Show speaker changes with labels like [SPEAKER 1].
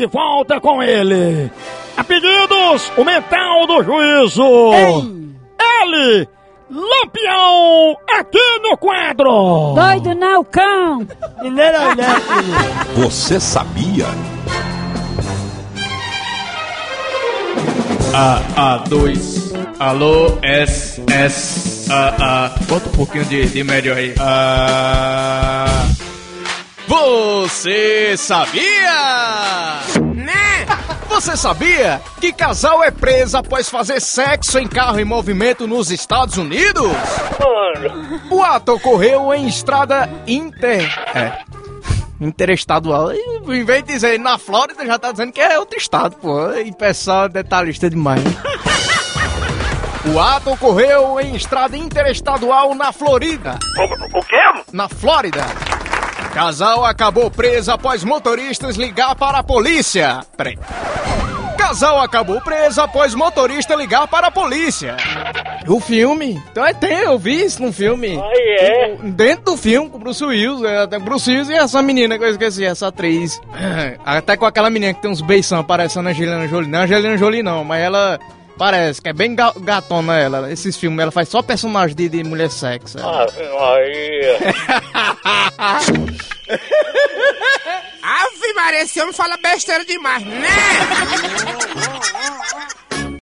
[SPEAKER 1] de volta com ele. A pedidos, o mental do juízo. Ele, Lampião, aqui no quadro.
[SPEAKER 2] Doido não, cão!
[SPEAKER 3] Você sabia?
[SPEAKER 4] A, A2. Alô, S, S, A, A. Bota um pouquinho de, de médio aí. A. Você sabia? Né? Você sabia que casal é preso após fazer sexo em carro em movimento nos Estados Unidos? O ato ocorreu em estrada inter... É. Interestadual. Em vez de dizer na Flórida, já tá dizendo que é outro estado, pô. E pessoal detalhista demais. O ato ocorreu em estrada interestadual na Florida.
[SPEAKER 5] O quê?
[SPEAKER 4] Na Flórida. Casal acabou preso após motoristas ligar para a polícia. Peraí. Casal acabou preso após motorista ligar para a polícia. O filme? Então é tem, eu vi isso num filme.
[SPEAKER 5] Aí é.
[SPEAKER 4] Dentro do filme, com o Bruce Willis, é, até Bruce Willis e essa menina que eu esqueci, essa atriz. Até com aquela menina que tem uns beição parecendo a Angelina Jolie. Não é Angelina Jolie não, mas ela parece que é bem ga- gatona ela. Esses filmes, ela faz só personagem de, de mulher sexy.
[SPEAKER 5] Ah, Maria.
[SPEAKER 6] Ave Maria, esse homem fala besteira demais, né?